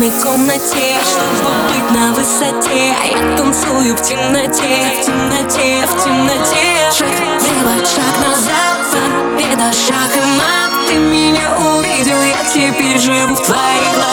тесной комнате Чтобы быть на высоте. Я танцую в темноте, в темноте, в темноте. Шаг влево, шаг назад, победа, шаг и мат. Ты меня увидел, я теперь живу в твоих глазах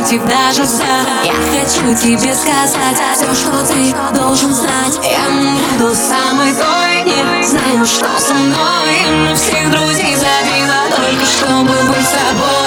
против даже вся Я хочу тебе сказать все, что ты должен знать. Я буду самой той, не знаю, что со мной. Мы всех друзей забила, только чтобы быть собой.